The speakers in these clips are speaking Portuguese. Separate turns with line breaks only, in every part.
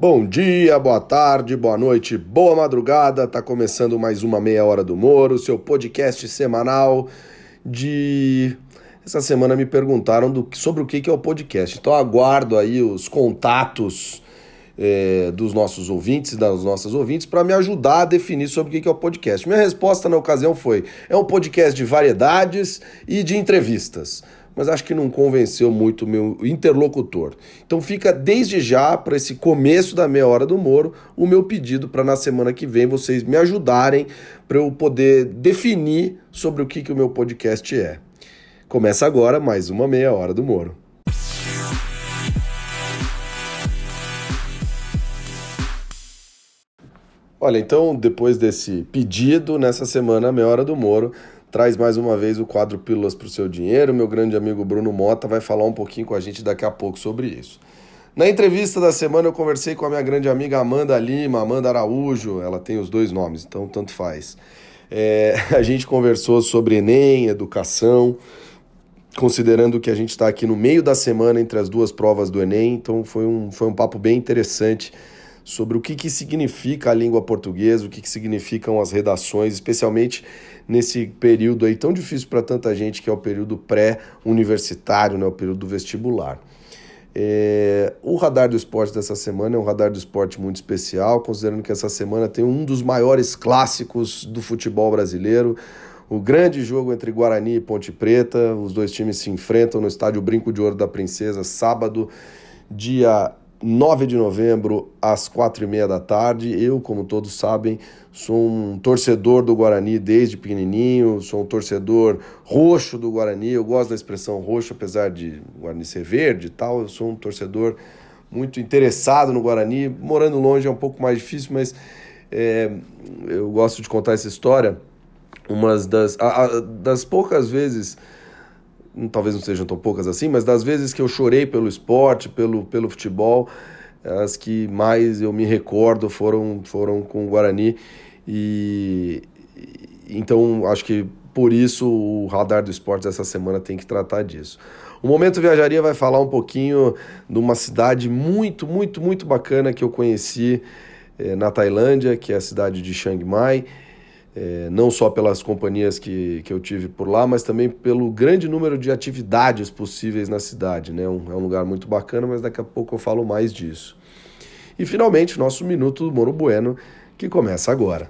Bom dia, boa tarde, boa noite, boa madrugada. Tá começando mais uma meia hora do Moro, seu podcast semanal de essa semana me perguntaram do, sobre o que é o podcast. Então aguardo aí os contatos é, dos nossos ouvintes e das nossas ouvintes para me ajudar a definir sobre o que é o podcast. Minha resposta na ocasião foi: é um podcast de variedades e de entrevistas mas acho que não convenceu muito o meu interlocutor. Então fica desde já para esse começo da meia hora do Moro o meu pedido para na semana que vem vocês me ajudarem para eu poder definir sobre o que, que o meu podcast é. Começa agora mais uma meia hora do Moro. Olha, então depois desse pedido, nessa semana, meia hora do Moro, traz mais uma vez o quadro Pílulas para o Seu Dinheiro. Meu grande amigo Bruno Mota vai falar um pouquinho com a gente daqui a pouco sobre isso. Na entrevista da semana eu conversei com a minha grande amiga Amanda Lima, Amanda Araújo, ela tem os dois nomes, então tanto faz. É, a gente conversou sobre Enem, educação, considerando que a gente está aqui no meio da semana entre as duas provas do Enem, então foi um, foi um papo bem interessante sobre o que, que significa a língua portuguesa, o que, que significam as redações, especialmente nesse período aí tão difícil para tanta gente que é o período pré-universitário, né, o período vestibular. É, o radar do esporte dessa semana é um radar do esporte muito especial, considerando que essa semana tem um dos maiores clássicos do futebol brasileiro. O grande jogo entre Guarani e Ponte Preta, os dois times se enfrentam no estádio Brinco de Ouro da Princesa, sábado, dia 9 de novembro, às quatro e meia da tarde. Eu, como todos sabem, sou um torcedor do Guarani desde pequenininho, sou um torcedor roxo do Guarani. Eu gosto da expressão roxo, apesar de Guarani ser verde e tal. Eu sou um torcedor muito interessado no Guarani. Morando longe é um pouco mais difícil, mas é, eu gosto de contar essa história. Uma das, a, a, das poucas vezes talvez não sejam tão poucas assim, mas das vezes que eu chorei pelo esporte, pelo, pelo futebol, as que mais eu me recordo foram, foram com o Guarani. E então acho que por isso o radar do esporte dessa semana tem que tratar disso. O Momento Viajaria vai falar um pouquinho de uma cidade muito, muito, muito bacana que eu conheci eh, na Tailândia, que é a cidade de Chiang Mai é, não só pelas companhias que, que eu tive por lá, mas também pelo grande número de atividades possíveis na cidade. Né? Um, é um lugar muito bacana, mas daqui a pouco eu falo mais disso. E finalmente, nosso Minuto do Moro Bueno, que começa agora.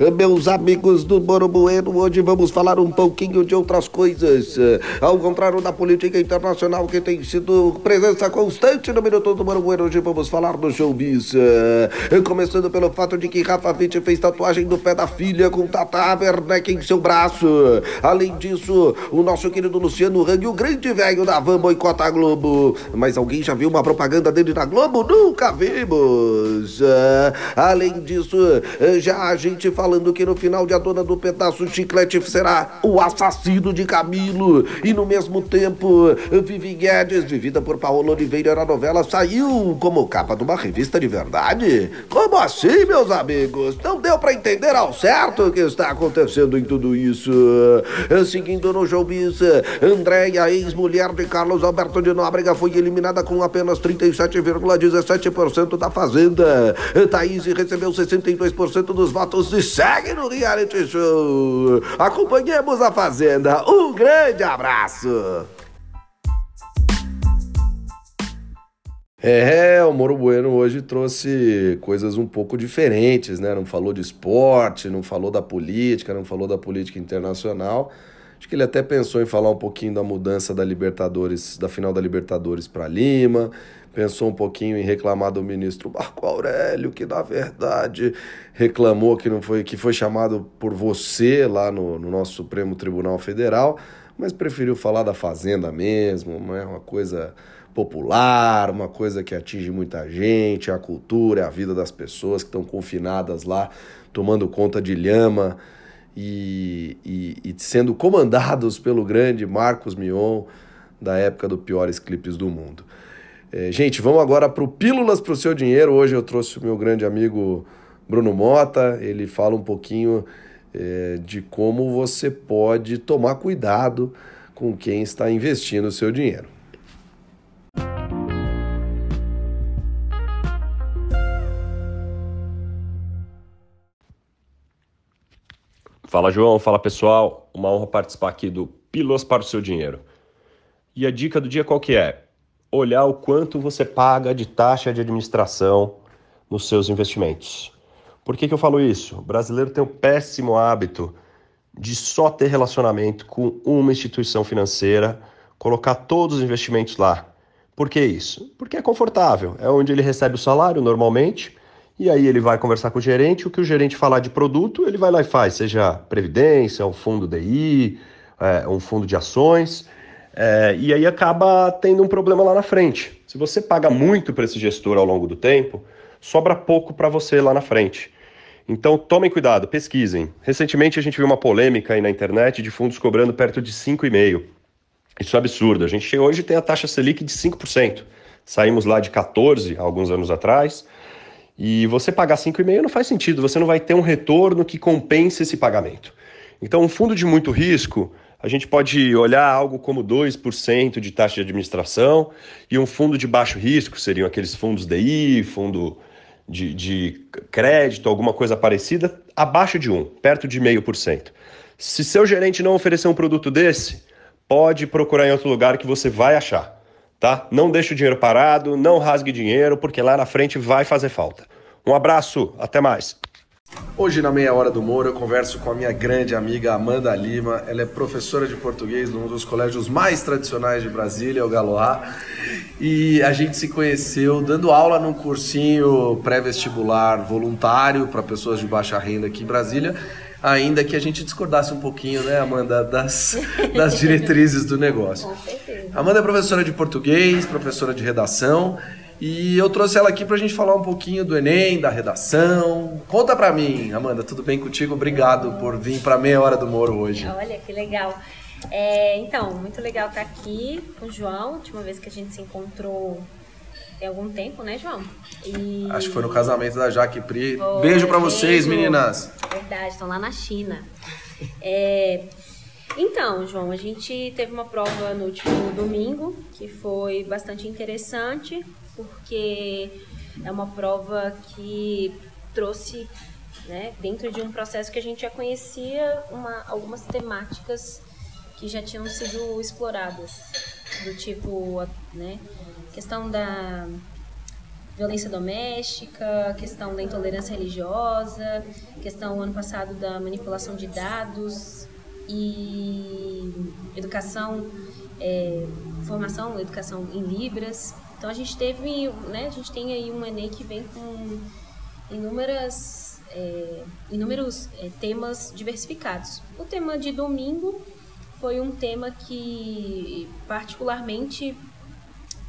Meus amigos do Moro Bueno, hoje vamos falar um pouquinho de outras coisas. Ao contrário da política internacional que tem sido presença constante no Minuto do Moro Bueno, hoje vamos falar do showbiz. Começando pelo fato de que Rafa Witt fez tatuagem no pé da filha com Tata Werneck em seu braço. Além disso, o nosso querido Luciano Hang, o grande velho da van, boicota a Globo. Mas alguém já viu uma propaganda dele na Globo? Nunca vimos. Além disso, já a gente fala falando que no final de A Dona do Pedaço Chiclete será o assassino de Camilo. E no mesmo tempo, Vivi Guedes, vivida por Paola Oliveira na novela, saiu como capa de uma revista de verdade? Como assim, meus amigos? Não deu para entender ao certo o que está acontecendo em tudo isso. Seguindo no showbiz, Andréia, ex-mulher de Carlos Alberto de Nóbrega, foi eliminada com apenas 37,17% da Fazenda. Thaís recebeu 62% dos votos de segue no reality show. Acompanhemos a Fazenda. Um grande abraço.
É, o Moro Bueno hoje trouxe coisas um pouco diferentes, né? Não falou de esporte, não falou da política, não falou da política internacional. Acho que ele até pensou em falar um pouquinho da mudança da Libertadores, da final da Libertadores para Lima pensou um pouquinho em reclamar do ministro Marco Aurélio, que na verdade reclamou que não foi que foi chamado por você lá no, no nosso Supremo Tribunal Federal, mas preferiu falar da fazenda mesmo, é uma coisa popular, uma coisa que atinge muita gente, a cultura, a vida das pessoas que estão confinadas lá, tomando conta de lhama e, e, e sendo comandados pelo grande Marcos Mion da época dos piores clipes do mundo. É, gente, vamos agora para o Pílulas para o Seu Dinheiro. Hoje eu trouxe o meu grande amigo Bruno Mota. Ele fala um pouquinho é, de como você pode tomar cuidado com quem está investindo o seu dinheiro.
Fala João, fala pessoal, uma honra participar aqui do Pilos para o seu dinheiro. E a dica do dia qual que é? Olhar o quanto você paga de taxa de administração nos seus investimentos. Por que, que eu falo isso? O brasileiro tem o péssimo hábito de só ter relacionamento com uma instituição financeira, colocar todos os investimentos lá. Por que isso? Porque é confortável, é onde ele recebe o salário normalmente, e aí ele vai conversar com o gerente, o que o gerente falar de produto, ele vai lá e faz, seja previdência, um fundo DI, é, um fundo de ações, é, e aí acaba tendo um problema lá na frente. Se você paga muito para esse gestor ao longo do tempo, sobra pouco para você lá na frente. Então tomem cuidado, pesquisem. Recentemente a gente viu uma polêmica aí na internet de fundos cobrando perto de 5,5%. Isso é absurdo. A gente hoje tem a taxa Selic de 5%. Saímos lá de 14 alguns anos atrás. E você pagar 5,5 não faz sentido, você não vai ter um retorno que compense esse pagamento. Então, um fundo de muito risco, a gente pode olhar algo como 2% de taxa de administração, e um fundo de baixo risco seriam aqueles fundos DI, fundo de, de crédito, alguma coisa parecida, abaixo de 1, perto de 0,5%. Se seu gerente não oferecer um produto desse, pode procurar em outro lugar que você vai achar, tá? Não deixe o dinheiro parado, não rasgue dinheiro, porque lá na frente vai fazer falta. Um abraço, até mais.
Hoje, na meia hora do Moro, eu converso com a minha grande amiga Amanda Lima. Ela é professora de português num dos colégios mais tradicionais de Brasília, o Galoá. E a gente se conheceu dando aula num cursinho pré-vestibular voluntário para pessoas de baixa renda aqui em Brasília. Ainda que a gente discordasse um pouquinho, né, Amanda, das, das diretrizes do negócio.
Com certeza.
Amanda é professora de português, professora de redação e eu trouxe ela aqui para a gente falar um pouquinho do Enem, da redação. Conta para mim, Amanda, tudo bem contigo? Obrigado por vir para meia hora do Moro hoje.
Olha que legal. É, então, muito legal estar aqui com o João. Última vez que a gente se encontrou tem algum tempo, né, João?
E... Acho que foi no casamento da Jaque Pri. Foi, beijo para vocês, meninas.
Verdade, estão lá na China. É, então, João, a gente teve uma prova no último domingo que foi bastante interessante porque é uma prova que trouxe, né, dentro de um processo que a gente já conhecia, uma, algumas temáticas que já tinham sido exploradas, do tipo, né, questão da violência doméstica, questão da intolerância religiosa, questão ano passado da manipulação de dados e educação, é, formação, educação em libras. Então a gente teve, né, a gente tem aí um Enem que vem com inúmeras, é, inúmeros é, temas diversificados. O tema de domingo foi um tema que, particularmente,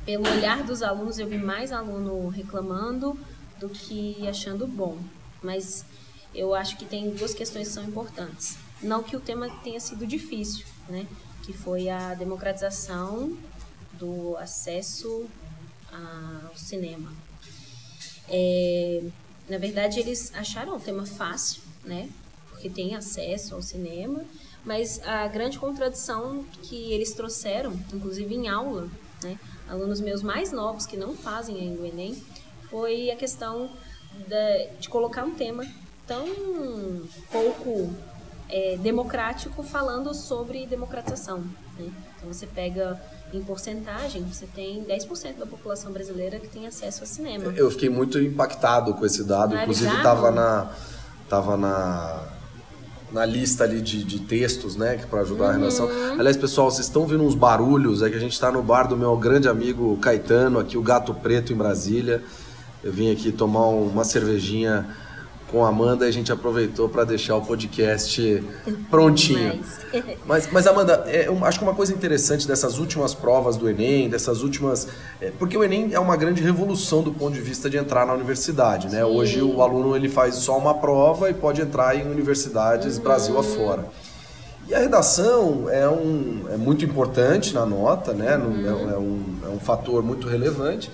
pelo olhar dos alunos, eu vi mais aluno reclamando do que achando bom. Mas eu acho que tem duas questões que são importantes. Não que o tema tenha sido difícil, né? Que foi a democratização do acesso ao cinema. É, na verdade, eles acharam o tema fácil, né? Porque tem acesso ao cinema, mas a grande contradição que eles trouxeram, inclusive em aula, né? Alunos meus mais novos que não fazem ainda o Enem, foi a questão de, de colocar um tema tão pouco é, democrático falando sobre democratização. Né? Então você pega em porcentagem, você tem 10% da população brasileira que tem acesso ao cinema.
Eu fiquei muito impactado com esse dado, inclusive estava na tava na na lista ali de, de textos, né, para ajudar uhum. a redação. Aliás, pessoal, vocês estão vendo uns barulhos, é que a gente está no bar do meu grande amigo Caetano, aqui o Gato Preto em Brasília. Eu vim aqui tomar uma cervejinha com a Amanda e a gente aproveitou para deixar o podcast prontinho. Mas, mas Amanda, é, eu acho que uma coisa interessante dessas últimas provas do Enem, dessas últimas. É, porque o Enem é uma grande revolução do ponto de vista de entrar na universidade, né? Sim. Hoje o aluno ele faz só uma prova e pode entrar em universidades uhum. Brasil afora. E a redação é, um, é muito importante na nota, né? Uhum. É, é, um, é um fator muito relevante.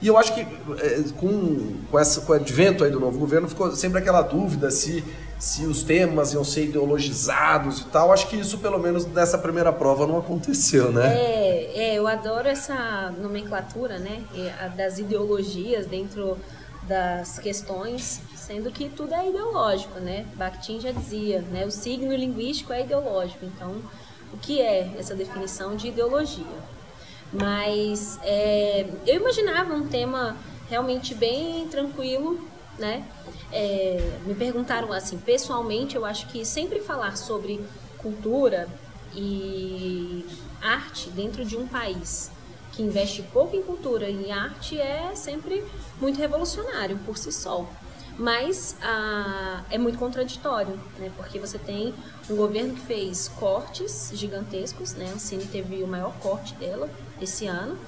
E eu acho que é, com, com, essa, com o advento aí do novo governo ficou sempre aquela dúvida se se os temas iam ser ideologizados e tal. Acho que isso, pelo menos nessa primeira prova, não aconteceu, né?
É, é eu adoro essa nomenclatura, né? Das ideologias dentro das questões, sendo que tudo é ideológico, né? Bakhtin já dizia, né? O signo linguístico é ideológico. Então, o que é essa definição de ideologia? Mas é, eu imaginava um tema realmente bem tranquilo, né? É, me perguntaram assim, pessoalmente, eu acho que sempre falar sobre cultura e arte dentro de um país que investe pouco em cultura e arte é sempre muito revolucionário por si só. Mas ah, é muito contraditório, né? Porque você tem um governo que fez cortes gigantescos, né? A Cine teve o maior corte dela esse ano.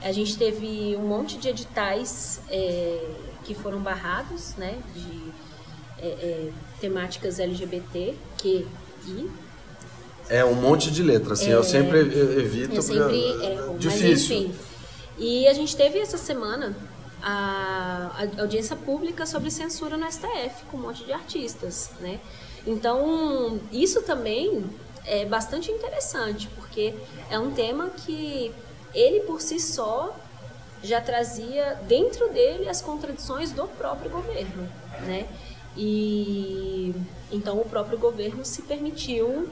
A gente teve um monte de editais é, que foram barrados, né? De é, é, temáticas LGBT, que e
é um monte de letras, assim, é, eu sempre evito.
Eu sempre erro, difícil. mas enfim. E a gente teve essa semana a, a, audiência pública sobre censura no STF, com um monte de artistas, né? Então, isso também é bastante interessante, porque é um tema que ele por si só já trazia dentro dele as contradições do próprio governo, né? E então o próprio governo se permitiu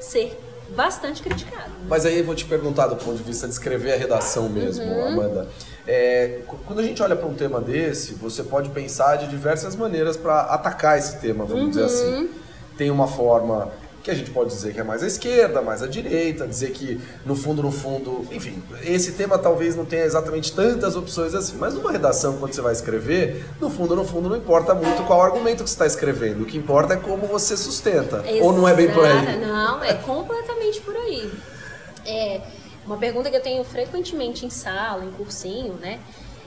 ser bastante criticado.
Mas aí eu vou te perguntar do ponto de vista de escrever a redação mesmo, uhum. Amanda. É, quando a gente olha para um tema desse, você pode pensar de diversas maneiras para atacar esse tema, vamos uhum. dizer assim. Tem uma forma que a gente pode dizer que é mais à esquerda, mais à direita, dizer que no fundo, no fundo, enfim, esse tema talvez não tenha exatamente tantas opções assim, mas numa redação, quando você vai escrever, no fundo, no fundo, não importa muito qual argumento que você está escrevendo, o que importa é como você sustenta. Exato. Ou não é bem por aí?
Não, é completamente por aí. É uma pergunta que eu tenho frequentemente em sala, em cursinho, né?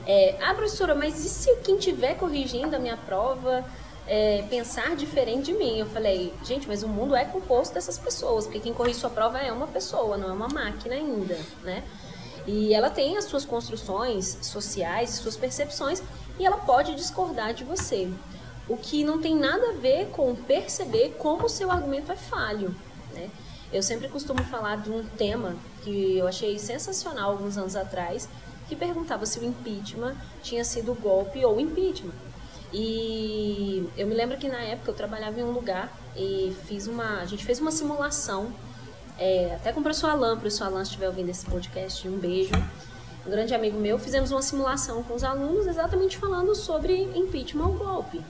É, ah, professora, mas e se quem estiver corrigindo a minha prova é, pensar diferente de mim. Eu falei, gente, mas o mundo é composto dessas pessoas, porque quem corrige sua prova é uma pessoa, não é uma máquina ainda, né? E ela tem as suas construções sociais, suas percepções, e ela pode discordar de você. O que não tem nada a ver com perceber como o seu argumento é falho, né? Eu sempre costumo falar de um tema que eu achei sensacional alguns anos atrás, que perguntava se o impeachment tinha sido golpe ou impeachment. E eu me lembro que na época eu trabalhava em um lugar e fiz uma, a gente fez uma simulação, é, até com o professor Alain, para o professor Alain estiver ouvindo esse podcast, um beijo. Um grande amigo meu, fizemos uma simulação com os alunos exatamente falando sobre impeachment ou golpe.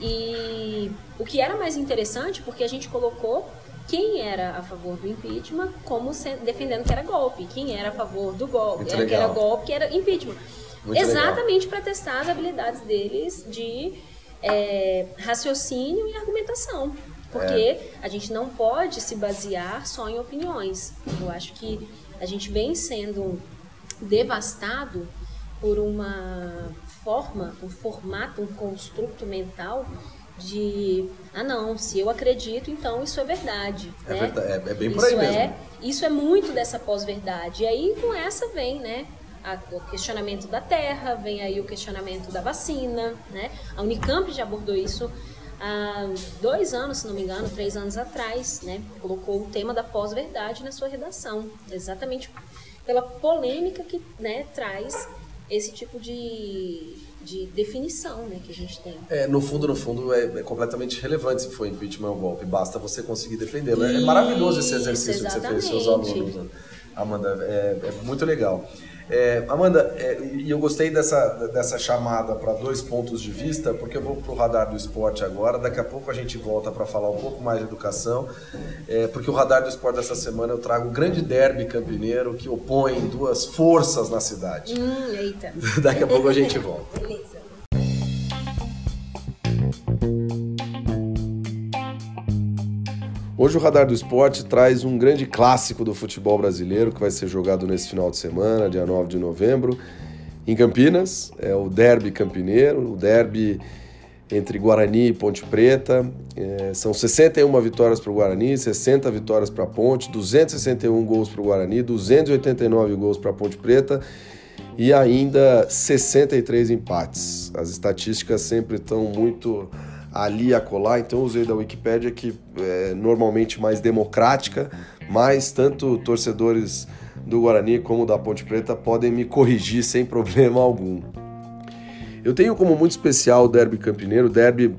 E o que era mais interessante, porque a gente colocou quem era a favor do impeachment como defendendo que era golpe, quem era a favor do golpe, era, que era golpe, que era impeachment. Muito exatamente para testar as habilidades deles de é, raciocínio e argumentação. Porque é. a gente não pode se basear só em opiniões. Eu acho que a gente vem sendo devastado por uma forma, um formato, um construto mental de ah não, se eu acredito, então isso é verdade.
É,
né?
verdade, é, é bem por isso aí mesmo.
É, isso é muito dessa pós-verdade. E aí com essa vem, né? O questionamento da terra, vem aí o questionamento da vacina, né? A Unicamp já abordou isso há dois anos, se não me engano, três anos atrás, né? Colocou o tema da pós-verdade na sua redação, exatamente pela polêmica que né, traz esse tipo de, de definição né, que a gente tem.
É, no fundo, no fundo, é, é completamente relevante se for impeachment ou golpe, basta você conseguir defendê-lo. É maravilhoso esse exercício exatamente. que você fez com seus alunos, Amanda, é, é muito legal. É, Amanda, é, e eu gostei dessa, dessa chamada para dois pontos de vista, porque eu vou para o radar do esporte agora. Daqui a pouco a gente volta para falar um pouco mais de educação, é, porque o radar do esporte dessa semana eu trago o grande derby campineiro que opõe duas forças na cidade.
Hum, eita.
Daqui a pouco a gente volta.
Beleza.
Hoje o Radar do Esporte traz um grande clássico do futebol brasileiro que vai ser jogado nesse final de semana, dia 9 de novembro, em Campinas. É o Derby Campineiro, o derby entre Guarani e Ponte Preta. É, são 61 vitórias para o Guarani, 60 vitórias para a Ponte, 261 gols para o Guarani, 289 gols para a Ponte Preta e ainda 63 empates. As estatísticas sempre estão muito ali a colar, então usei da Wikipédia que é normalmente mais democrática, mas tanto torcedores do Guarani como da Ponte Preta podem me corrigir sem problema algum. Eu tenho como muito especial o derby campineiro. Derby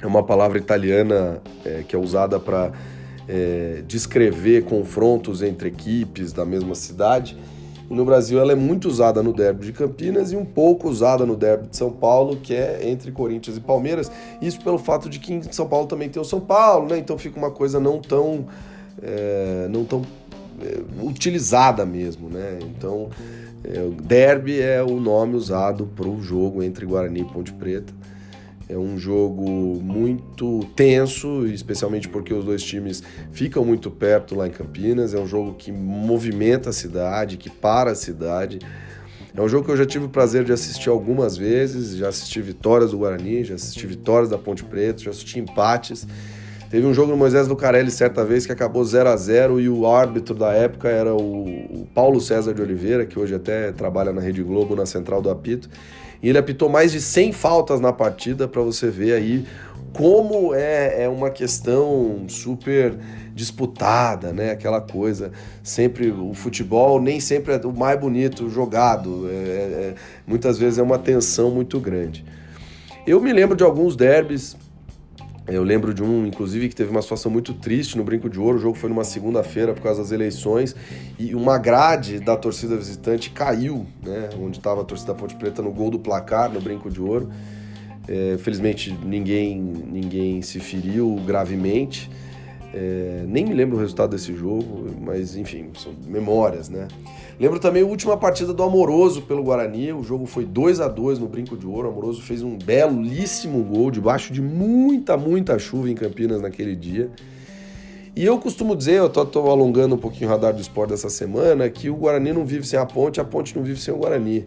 é uma palavra italiana é, que é usada para é, descrever confrontos entre equipes da mesma cidade. E no Brasil ela é muito usada no derby de Campinas e um pouco usada no derby de São Paulo, que é entre Corinthians e Palmeiras. Isso pelo fato de que em São Paulo também tem o São Paulo, né? Então fica uma coisa não tão, é, não tão é, utilizada mesmo, né? Então é, derby é o nome usado para o jogo entre Guarani e Ponte Preta. É um jogo muito tenso, especialmente porque os dois times ficam muito perto lá em Campinas. É um jogo que movimenta a cidade, que para a cidade. É um jogo que eu já tive o prazer de assistir algumas vezes. Já assisti vitórias do Guarani, já assisti vitórias da Ponte Preta, já assisti empates. Teve um jogo no Moisés Lucarelli certa vez que acabou 0 a 0 e o árbitro da época era o Paulo César de Oliveira, que hoje até trabalha na Rede Globo, na central do apito. E ele apitou mais de 100 faltas na partida para você ver aí como é, é uma questão super disputada, né? Aquela coisa, sempre o futebol nem sempre é o mais bonito jogado, é, é, muitas vezes é uma tensão muito grande. Eu me lembro de alguns derbys eu lembro de um, inclusive, que teve uma situação muito triste no Brinco de Ouro. O jogo foi numa segunda-feira por causa das eleições e uma grade da torcida visitante caiu, né? Onde estava a torcida Ponte Preta no gol do placar no Brinco de Ouro. É, felizmente ninguém, ninguém se feriu gravemente. É, nem me lembro o resultado desse jogo, mas enfim, são memórias, né? Lembro também a última partida do Amoroso pelo Guarani. O jogo foi 2 a 2 no Brinco de Ouro. O Amoroso fez um belíssimo gol debaixo de muita, muita chuva em Campinas naquele dia. E eu costumo dizer, eu tô, tô, alongando um pouquinho o radar do esporte dessa semana, que o Guarani não vive sem a ponte, a ponte não vive sem o Guarani.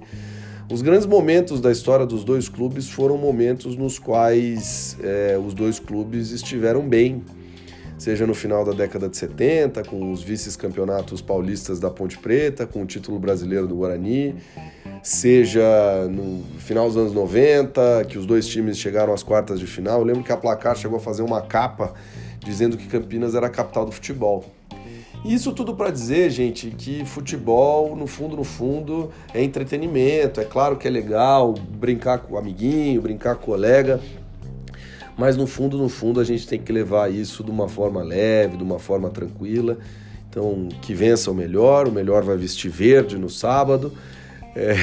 Os grandes momentos da história dos dois clubes foram momentos nos quais é, os dois clubes estiveram bem, seja no final da década de 70, com os vices-campeonatos paulistas da Ponte Preta, com o título brasileiro do Guarani, seja no final dos anos 90, que os dois times chegaram às quartas de final. Eu lembro que a Placar chegou a fazer uma capa dizendo que Campinas era a capital do futebol. Isso tudo para dizer, gente, que futebol, no fundo, no fundo, é entretenimento. É claro que é legal brincar com o amiguinho, brincar com o colega, mas no fundo, no fundo, a gente tem que levar isso de uma forma leve, de uma forma tranquila. Então, que vença o melhor, o melhor vai vestir verde no sábado. É,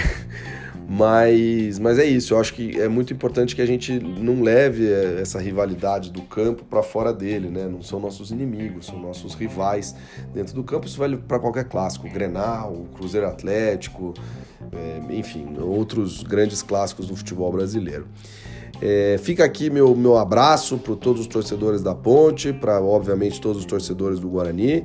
mas, mas é isso, eu acho que é muito importante que a gente não leve é, essa rivalidade do campo para fora dele, né? Não são nossos inimigos, são nossos rivais dentro do campo. Isso vale para qualquer clássico, Grenal, Cruzeiro Atlético, é, enfim, outros grandes clássicos do futebol brasileiro. É, fica aqui meu, meu abraço para todos os torcedores da Ponte, para obviamente todos os torcedores do Guarani.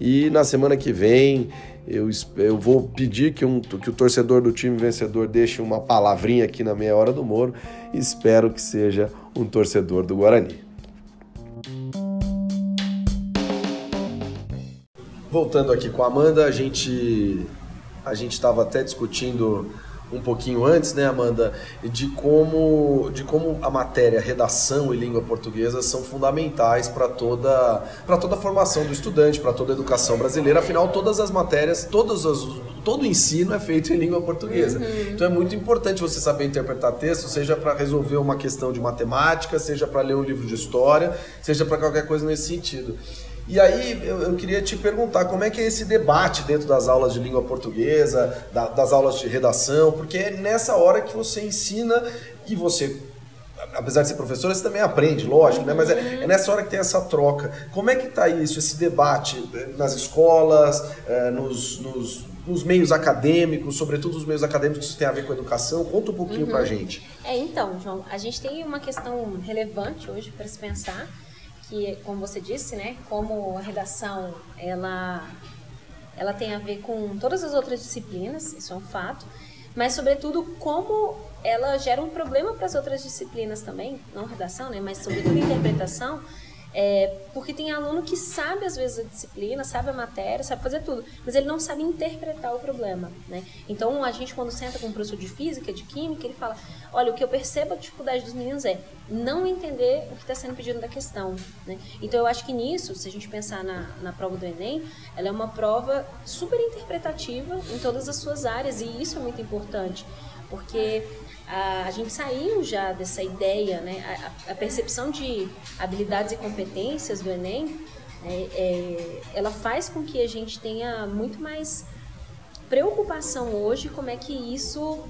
E na semana que vem eu, eu vou pedir que, um, que o torcedor do time vencedor deixe uma palavrinha aqui na meia hora do Moro. Espero que seja um torcedor do Guarani. Voltando aqui com a Amanda, a gente a gente estava até discutindo um pouquinho antes, né, Amanda, de como, de como a matéria redação e língua portuguesa são fundamentais para toda, para toda a formação do estudante, para toda a educação brasileira. Afinal, todas as matérias, todos as, todo o ensino é feito em língua portuguesa. Uhum. Então é muito importante você saber interpretar texto, seja para resolver uma questão de matemática, seja para ler um livro de história, seja para qualquer coisa nesse sentido. E aí eu, eu, queria te perguntar como é que é esse debate dentro das aulas de língua portuguesa, da, das aulas de redação, porque é nessa hora que você ensina e você apesar de ser professora, você também aprende, lógico, né? Mas é, é, nessa hora que tem essa troca. Como é que está isso, esse debate eh, nas escolas, é, nos, nos, nos, meios acadêmicos, sobretudo os meios acadêmicos que têm a ver com a educação? Conta um pouquinho uhum. pra gente.
É, então, João, a gente tem uma questão relevante hoje para se pensar, que, como você disse, né, como a redação ela, ela tem a ver com todas as outras disciplinas, isso é um fato, mas sobretudo como ela gera um problema para as outras disciplinas também, não redação, né, mas sobretudo interpretação, É, porque tem aluno que sabe, às vezes, a disciplina, sabe a matéria, sabe fazer tudo, mas ele não sabe interpretar o problema, né? Então, a gente, quando senta com um professor de física, de química, ele fala, olha, o que eu percebo a dificuldade dos meninos é não entender o que está sendo pedido da questão, né? Então, eu acho que nisso, se a gente pensar na, na prova do Enem, ela é uma prova super interpretativa em todas as suas áreas, e isso é muito importante, porque a, a gente saiu já dessa ideia, né? A, a, percepção de habilidades e competências do Enem, é, é, ela faz com que a gente tenha muito mais preocupação hoje como é que isso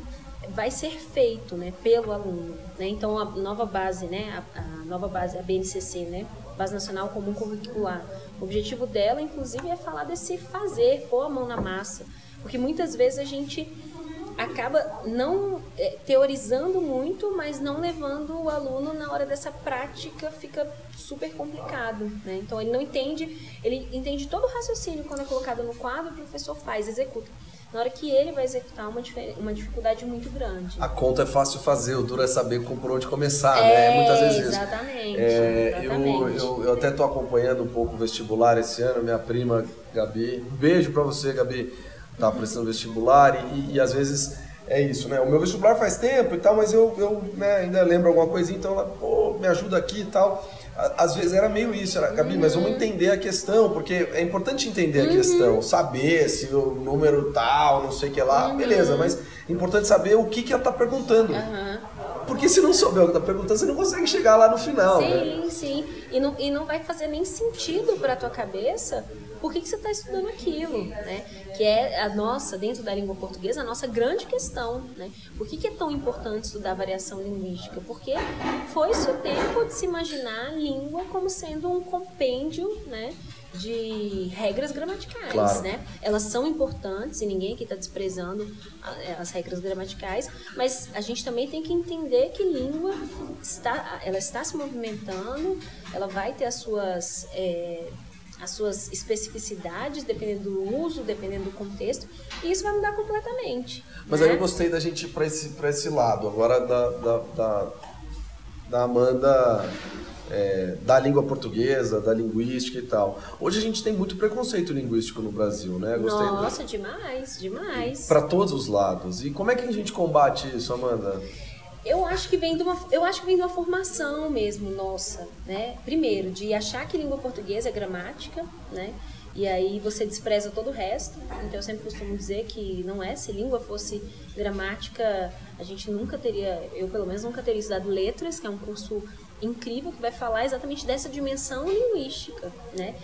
vai ser feito, né, pelo aluno, né? Então a nova base, né, a, a nova base, a BNCC, né, Base Nacional Comum Curricular. O objetivo dela, inclusive, é falar desse fazer, pôr a mão na massa, porque muitas vezes a gente acaba não é, teorizando muito, mas não levando o aluno na hora dessa prática, fica super complicado, né? Então ele não entende, ele entende todo o raciocínio quando é colocado no quadro, o professor faz, executa. Na hora que ele vai executar uma, uma dificuldade muito grande.
A conta é fácil fazer, o duro é saber por onde começar, é, né? Muitas vezes
exatamente,
isso. É, exatamente. Eu, eu, eu até estou acompanhando um pouco o vestibular esse ano, minha prima Gabi. Um beijo para você, Gabi tá prestando vestibular e, e, às vezes é isso, né? O meu vestibular faz tempo e tal, mas eu, eu né, ainda lembro alguma coisinha, então ela, pô, me ajuda aqui e tal. Às vezes era meio isso, era, Gabi, uhum. mas vamos entender a questão, porque é importante entender uhum. a questão, saber se o número tal, não sei o que lá, uhum. beleza, mas é importante saber o que, que ela tá perguntando. Porque se não souber o que está perguntando, você não consegue chegar lá no final.
Sim,
né?
sim. E não, e não vai fazer nem sentido para tua cabeça por que, que você está estudando aquilo, né? Que é a nossa, dentro da língua portuguesa, a nossa grande questão, né? Por que, que é tão importante estudar variação linguística? Porque foi-se o tempo de se imaginar a língua como sendo um compêndio, né? de regras gramaticais, claro. né? Elas são importantes e ninguém aqui está desprezando é, as regras gramaticais, mas a gente também tem que entender que língua está, ela está se movimentando, ela vai ter as suas é, as suas especificidades, dependendo do uso, dependendo do contexto, e isso vai mudar completamente.
Mas
né?
aí eu gostei da gente ir para esse, esse lado, agora da, da, da, da Amanda é, da língua portuguesa, da linguística e tal. Hoje a gente tem muito preconceito linguístico no Brasil, né?
Gostei Nossa, do... demais, demais.
Para todos os lados. E como é que a gente combate isso, Amanda?
Eu acho que vem de uma, eu acho que vem de uma formação mesmo nossa, né? Primeiro, de achar que língua portuguesa é gramática, né? E aí você despreza todo o resto. Então eu sempre costumo dizer que não é. Se língua fosse gramática, a gente nunca teria, eu pelo menos nunca teria estudado letras, que é um curso incrível que vai falar exatamente dessa dimensão linguística, né?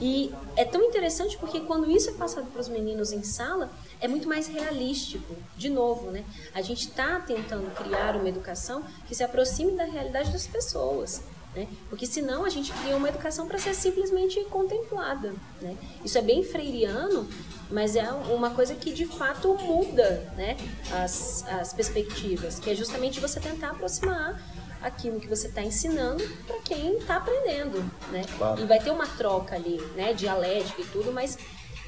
E é tão interessante porque quando isso é passado para os meninos em sala, é muito mais realístico. De novo, né? A gente está tentando criar uma educação que se aproxime da realidade das pessoas. Né? Porque senão a gente cria uma educação para ser simplesmente contemplada. Né? Isso é bem freiriano, mas é uma coisa que de fato muda né? as, as perspectivas, que é justamente você tentar aproximar aquilo que você está ensinando para quem está aprendendo, né? Claro. E vai ter uma troca ali, né, dialética e tudo, mas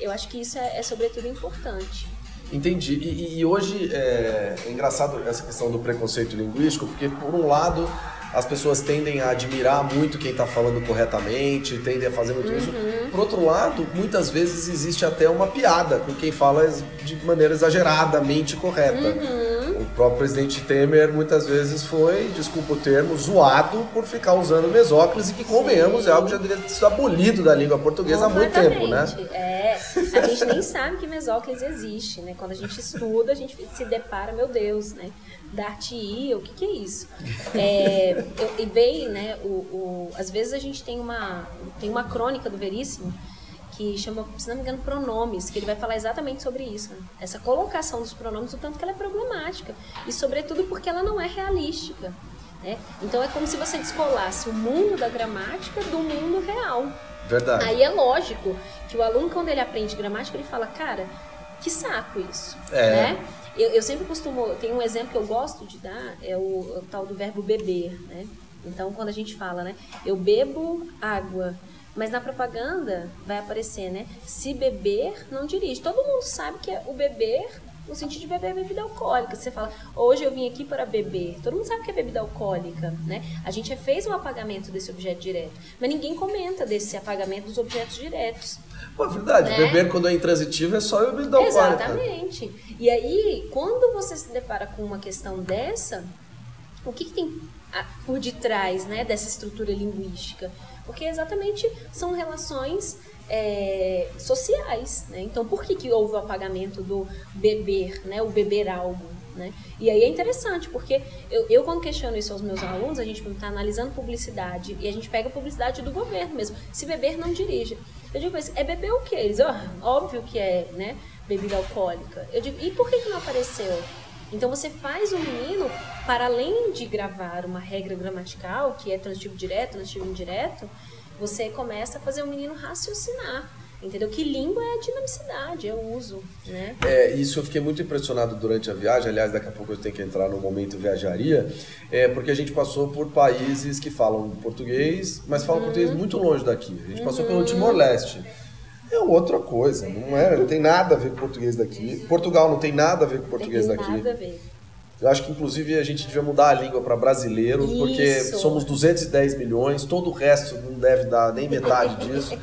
eu acho que isso é, é sobretudo importante.
Entendi. E, e hoje é, é, engraçado essa questão do preconceito linguístico, porque por um lado as pessoas tendem a admirar muito quem está falando corretamente, tendem a fazer muito uhum. isso. Por outro lado, muitas vezes existe até uma piada com quem fala de maneira exageradamente correta. Uhum próprio presidente Temer muitas vezes foi, desculpa o termo, zoado por ficar usando mesóclise, que convenhamos Sim. é algo que já deveria ter sido abolido da língua portuguesa há muito tempo, né?
É, a gente nem sabe que mesóclise existe, né? Quando a gente estuda, a gente se depara, meu Deus, né? Darti, o que, que é isso? É, eu, e bem, né, o, o, às vezes a gente tem uma, tem uma crônica do Veríssimo que chama, se não me engano, pronomes, que ele vai falar exatamente sobre isso. Né? Essa colocação dos pronomes, o tanto que ela é problemática. E, sobretudo, porque ela não é realística. Né? Então, é como se você descolasse o mundo da gramática do mundo real.
Verdade.
Aí é lógico que o aluno, quando ele aprende gramática, ele fala, cara, que saco isso. É. Né? Eu, eu sempre costumo, tem um exemplo que eu gosto de dar, é o, o tal do verbo beber, né? Então, quando a gente fala, né, eu bebo água, mas na propaganda vai aparecer, né? Se beber, não dirige. Todo mundo sabe que o beber no sentido de beber bebida alcoólica. Você fala, hoje eu vim aqui para beber. Todo mundo sabe que é bebida alcoólica, né? A gente fez um apagamento desse objeto direto, mas ninguém comenta desse apagamento dos objetos diretos.
Pô, é verdade,
Né?
beber quando é intransitivo é só bebida alcoólica.
Exatamente. E aí, quando você se depara com uma questão dessa, o que, que tem a- por detrás né, dessa estrutura linguística? Porque exatamente são relações é, sociais. Né? Então, por que, que houve o apagamento do beber, né, o beber algo? Né? E aí é interessante, porque eu, eu quando questiono isso aos meus alunos, a gente está analisando publicidade e a gente pega a publicidade do governo mesmo. Se beber, não dirija. Eu digo assim, é beber o quê? Eles, "Ah, óbvio que é, né? Bebida alcoólica. Eu digo, e por que, que não apareceu? Então você faz o menino, para além de gravar uma regra gramatical, que é transitivo direto, transitivo indireto, você começa a fazer o menino raciocinar. Entendeu? Que língua é a dinamicidade, é o uso, né?
É, isso eu fiquei muito impressionado durante a viagem. Aliás, daqui a pouco eu tenho que entrar no momento viajaria, é, porque a gente passou por países que falam português, mas falam
Uhum.
português muito longe daqui. A gente passou pelo Timor-Leste. É outra coisa, não é, não tem nada a ver com o português daqui. Portugal não tem nada a ver com o português
Tem
daqui.
nada a ver.
Eu acho que inclusive a gente devia mudar a língua para brasileiro, porque
Isso.
somos 210 milhões, todo o resto não deve dar nem metade disso.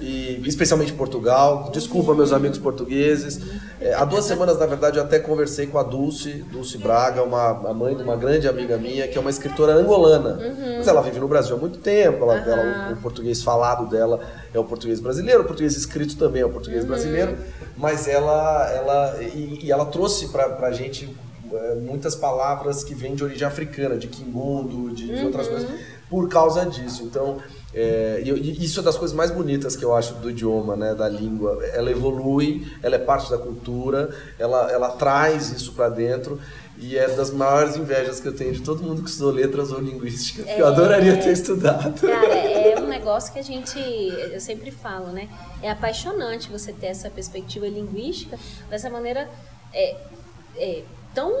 E especialmente Portugal. Desculpa, meus amigos portugueses. É, há duas semanas, na verdade, eu até conversei com a Dulce, Dulce Braga, uma, a mãe de uma grande amiga minha, que é uma escritora angolana. Mas ela vive no Brasil há muito tempo, ela, ela- o, o português falado dela é o português brasileiro, o português escrito também é o português brasileiro, mas ela, ela, e, e ela trouxe para a gente é, muitas palavras que vêm de origem africana, de quimbundo, de, de outras coisas, por causa disso. Então, é, e e isso é das coisas mais bonitas que eu acho do idioma, né, da língua. Ela evolui, ela é parte da cultura, ela, ela traz isso para dentro. E é das maiores invejas que eu tenho de todo mundo que estudou letras ou linguística. que eu
É.
adoraria ter estudado.
Cara, é um negócio que a gente, eu sempre falo, né? É apaixonante você ter essa perspectiva linguística dessa maneira é, é, tão,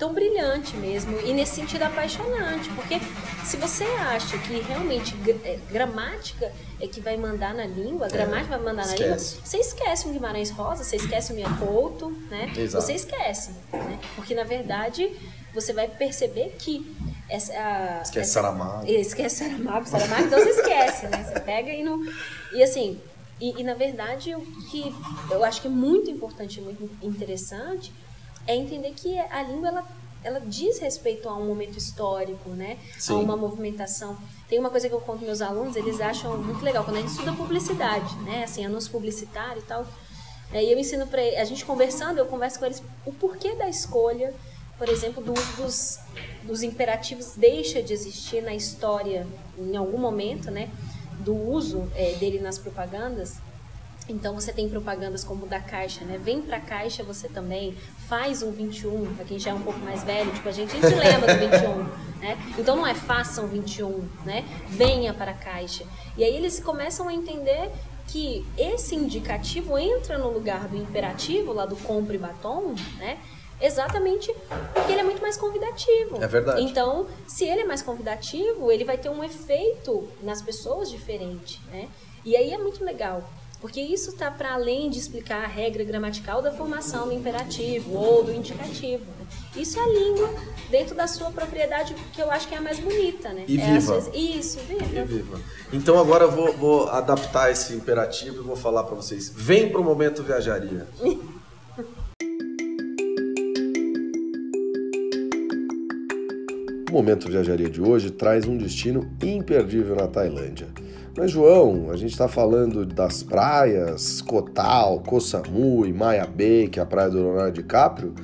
tão brilhante mesmo. E nesse sentido apaixonante. Porque se você acha que realmente é, gramática é que vai mandar na língua, a gramática vai mandar na língua,
esquece.
você esquece um Guimarães Rosa, você esquece um Mia Couto, né?
Exato.
Você esquece, né? Porque na verdade você vai perceber que essa, a-
Esquece
essa-
Saramago.
Esquece Saramago, Saramago, então você esquece, né? Você pega e não. E assim, e, e, na verdade o que eu acho que é muito importante, muito interessante, é entender que a língua ela, ela diz respeito a um momento histórico, né?
Sim.
A uma movimentação. Tem uma coisa que eu conto meus alunos, eles acham muito legal quando a gente estuda publicidade, né? Assim, anúncio publicitário e tal. Aí eu ensino para a gente conversando, eu converso com eles o porquê da escolha, por exemplo, do uso dos, dos imperativos deixa de existir na história em algum momento, né? Do uso eh, dele nas propagandas. Então você tem propagandas como da Caixa, né? Vem pra Caixa você também, faz um 21, pra quem já é um pouco mais velho, tipo a gente, a gente lembra do 21, né? Então não é façam 21, né? Venha para a Caixa. E aí eles começam a entender que esse indicativo entra no lugar do imperativo, lá do compre batom, né? Exatamente porque ele é muito mais convidativo.
É verdade.
Então, se ele é mais convidativo, ele vai ter um efeito nas pessoas diferente, né? E aí é muito legal, porque isso está para além de explicar a regra gramatical da formação do imperativo ou do indicativo. né? Isso é a língua dentro da sua propriedade, que eu acho que é a mais bonita, né?
E
É,
viva.
vezes- Isso, viva.
E viva. Então agora eu vou, vou adaptar esse imperativo e vou falar para vocês. Vem pro momento viajaria. O Momento Viajaria de hoje traz um destino imperdível na Tailândia. Mas, João, a gente está falando das praias Kotal, Koh Samui, Maya Bay, que é a praia do Leonardo DiCaprio,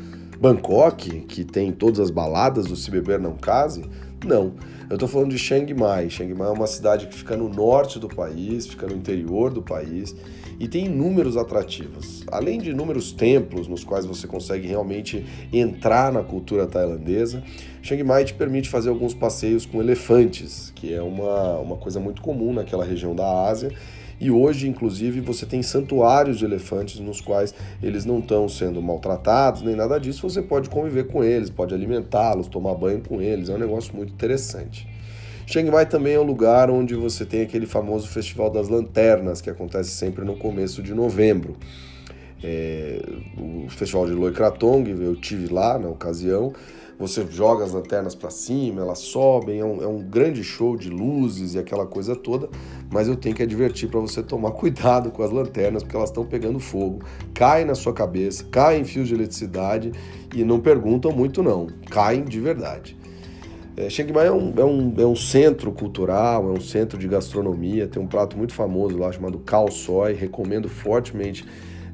Bangkok, que tem todas as baladas do Se Beber Não Case? Não. Eu estou falando de Chiang Mai. Chiang Mai é uma cidade que fica no norte do país, fica no interior do país e tem inúmeros atrativos. Além de inúmeros templos nos quais você consegue realmente entrar na cultura tailandesa, Chiang Mai te permite fazer alguns passeios com elefantes, que é uma, uma coisa muito comum naquela região da Ásia. E hoje, inclusive, você tem santuários de elefantes nos quais eles não estão sendo maltratados nem nada disso. Você pode conviver com eles, pode alimentá-los, tomar banho com eles. É um negócio muito interessante. Chiang Mai também é um lugar onde você tem aquele famoso Festival das Lanternas, que acontece sempre no começo de novembro. é, o Festival de Loicratong, eu tive lá na ocasião. Você joga as lanternas para cima, elas sobem, é um, é um, grande show de luzes e aquela coisa toda, mas eu tenho que advertir para você tomar cuidado com as lanternas, porque elas estão pegando fogo, caem na sua cabeça, caem em fios de eletricidade e não perguntam muito não, caem de verdade. É, Chiang Mai é um, é, um, é um centro cultural, é um centro de gastronomia, tem um prato muito famoso lá chamado Khao Soi, recomendo fortemente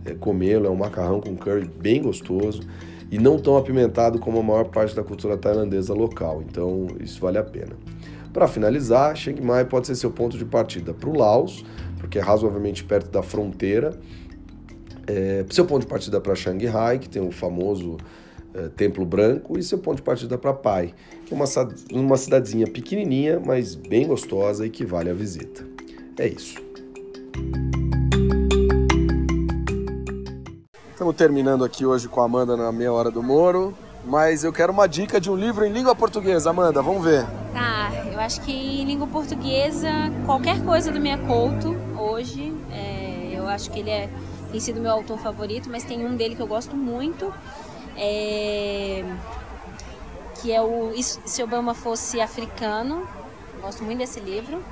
é, comê-lo, é um macarrão com curry bem gostoso e não tão apimentado como a maior parte da cultura tailandesa local, então isso vale a pena. Para finalizar, Chiang Mai pode ser seu ponto de partida para o Laos, porque é razoavelmente perto da fronteira, é, seu ponto de partida para Shanghai, que tem o famoso é, Templo Branco, e seu ponto de partida para Pai, que é uma, uma cidadezinha pequenininha, mas bem gostosa e que vale a visita. É isso. Estamos terminando aqui hoje com a Amanda na meia hora do Moro, mas eu quero uma dica de um livro em língua portuguesa. Amanda, vamos ver.
Tá, eu acho que em língua portuguesa, qualquer coisa do Minha Couto, hoje, é, eu acho que ele é, tem sido meu autor favorito, mas tem um dele que eu gosto muito, é, que é o Se Obama Fosse Africano. Gosto muito desse livro.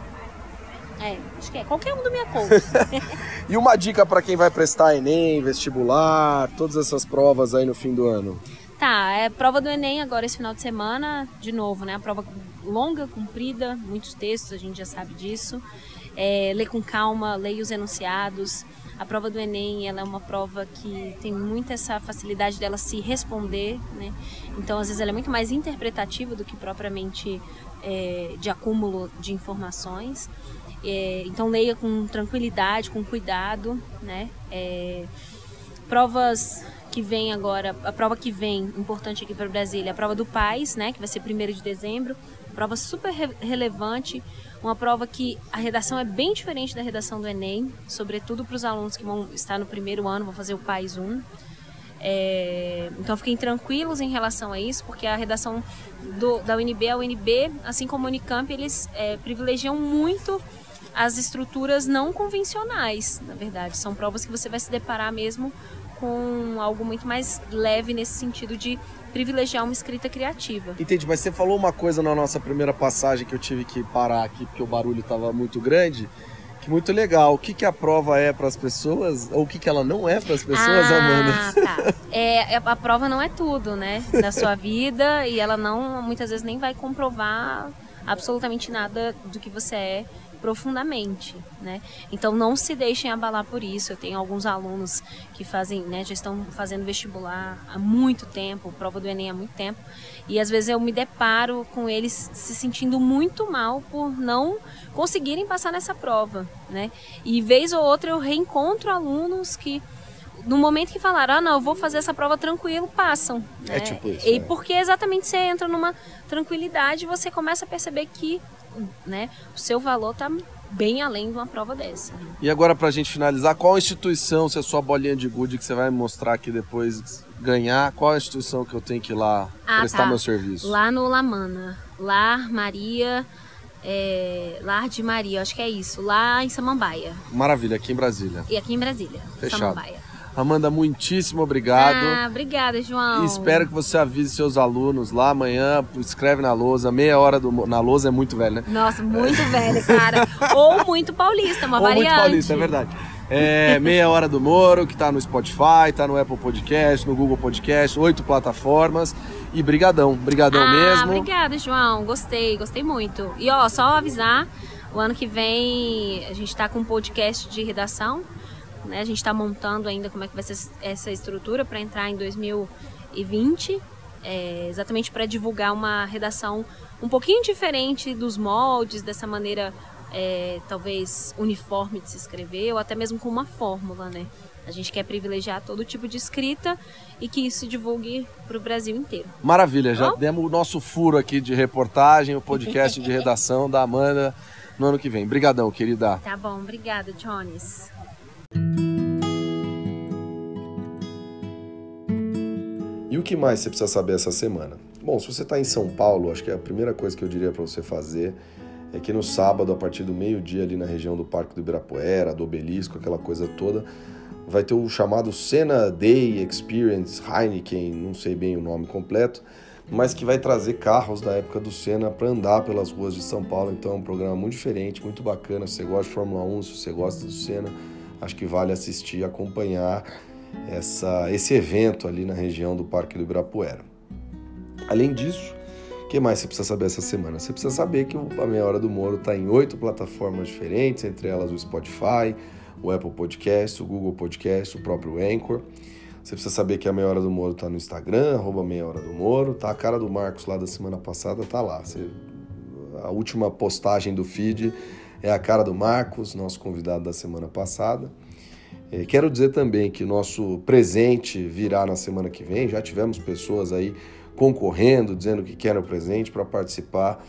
É, acho que é qualquer um do minha conta.
e uma dica para quem vai prestar Enem, vestibular, todas essas provas aí no fim do ano?
Tá, é prova do Enem agora esse final de semana, de novo, né? A prova longa, comprida, muitos textos, a gente já sabe disso. É, lê com calma, leia os enunciados. A prova do Enem ela é uma prova que tem muita essa facilidade dela se responder, né? Então, às vezes, ela é muito mais interpretativa do que propriamente é, de acúmulo de informações. É, então leia com tranquilidade, com cuidado, né? É, provas que vem agora, a prova que vem, importante aqui para Brasília, a prova do PAIS, né? Que vai ser 1 de dezembro, prova super re relevante, uma prova que a redação é bem diferente da redação do Enem, sobretudo para os alunos que vão estar no primeiro ano, vão fazer o PAIS 1. É, então fiquem tranquilos em relação a isso, porque a redação do, da UNB, a UNB, assim como a Unicamp, eles é, privilegiam muito as estruturas não convencionais, na verdade. São provas que você vai se deparar mesmo com algo muito mais leve nesse sentido de privilegiar uma escrita criativa.
Entendi, mas você falou uma coisa na nossa primeira passagem que eu tive que parar aqui porque o barulho estava muito grande. Que muito legal. O que, que a prova é para as pessoas? Ou o que, que ela não é para as pessoas,
ah,
Amanda?
Tá. É, a prova não é tudo, né? Da sua vida e ela não, muitas vezes, nem vai comprovar absolutamente nada do que você é profundamente, né? Então não se deixem abalar por isso. Eu tenho alguns alunos que fazem, né, já estão fazendo vestibular há muito tempo, prova do Enem há muito tempo, e às vezes eu me deparo com eles se sentindo muito mal por não conseguirem passar nessa prova, né? E vez ou outra eu reencontro alunos que no momento que falaram, ah, não, eu vou fazer essa prova tranquilo, passam.
É né? tipo isso.
E
é.
porque exatamente você entra numa tranquilidade, você começa a perceber que né, o seu valor está bem além de uma prova dessa.
E agora, para a gente finalizar, qual instituição, se é sua bolinha de gude que você vai mostrar aqui depois ganhar, qual a instituição que eu tenho que ir lá ah, prestar tá. meu serviço?
Lá no Lamana. Lar Maria. É, Lar de Maria, acho que é isso, lá em Samambaia.
Maravilha, aqui em Brasília.
E aqui em Brasília.
Fechado. Samambaia. Amanda, muitíssimo obrigado.
Ah, obrigada, João.
E espero que você avise seus alunos lá amanhã, escreve na lousa, meia hora do... Na lousa é muito velho, né?
Nossa, muito velho, cara. Ou muito paulista, uma
Ou
variante.
muito paulista, é verdade. É, meia hora do Moro, que tá no Spotify, tá no Apple Podcast, no Google Podcast, oito plataformas. E brigadão, brigadão
ah,
mesmo.
Obrigada, João. Gostei, gostei muito. E ó, só avisar, o ano que vem a gente tá com um podcast de redação né? A gente está montando ainda como é que vai ser essa estrutura para entrar em 2020, é, exatamente para divulgar uma redação um pouquinho diferente dos moldes, dessa maneira é, talvez uniforme de se escrever, ou até mesmo com uma fórmula, né? A gente quer privilegiar todo tipo de escrita e que isso se divulgue para o Brasil inteiro.
Maravilha, já Bom? demos o nosso furo aqui de reportagem, o podcast de redação da Amanda no ano que vem. Obrigadão, querida.
Tá bom, obrigada, Jones.
E o que mais você precisa saber essa semana? Bom, se você está em São Paulo, acho que a primeira coisa que eu diria para você fazer é que no sábado, a partir do meio-dia, ali na região do Parque do Ibirapuera, do Obelisco, aquela coisa toda, vai ter o chamado Senna Day Experience Heineken, não sei bem o nome completo, mas que vai trazer carros da época do Senna para andar pelas ruas de São Paulo. Então é um programa muito diferente, muito bacana. Se você gosta de Fórmula 1, se você gosta do Senna, acho que vale assistir e acompanhar essa, esse evento ali na região do Parque do Ibirapuera. Além disso, o que mais você precisa saber essa semana? Você precisa saber que a Meia Hora do Moro está em oito plataformas diferentes, entre elas o Spotify, o Apple Podcast, o Google Podcast, o próprio Anchor. Você precisa saber que a Meia Hora do Moro está no Instagram, arroba Meia Hora do Moro. Tá a cara do Marcos lá da semana passada, tá lá. Você, a última postagem do feed é a cara do Marcos, nosso convidado da semana passada. É, quero dizer também que nosso presente virá na semana que vem. Já tivemos pessoas aí concorrendo, dizendo que querem o presente para participar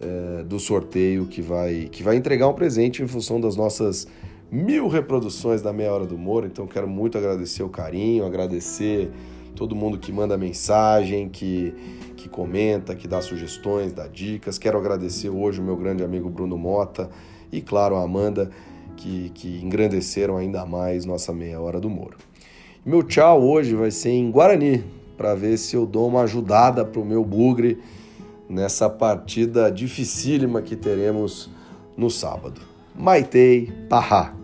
é, do sorteio que vai, que vai entregar um presente em função das nossas mil reproduções da Meia Hora do Moro. Então quero muito agradecer o carinho, agradecer todo mundo que manda mensagem, que, que comenta, que dá sugestões, dá dicas. Quero agradecer hoje o meu grande amigo Bruno Mota e, claro, a Amanda, que, que engrandeceram ainda mais nossa Meia Hora do Moro. Meu tchau hoje vai ser em Guarani, para ver se eu dou uma ajudada para o meu bugre nessa partida dificílima que teremos no sábado. Maitei Parra.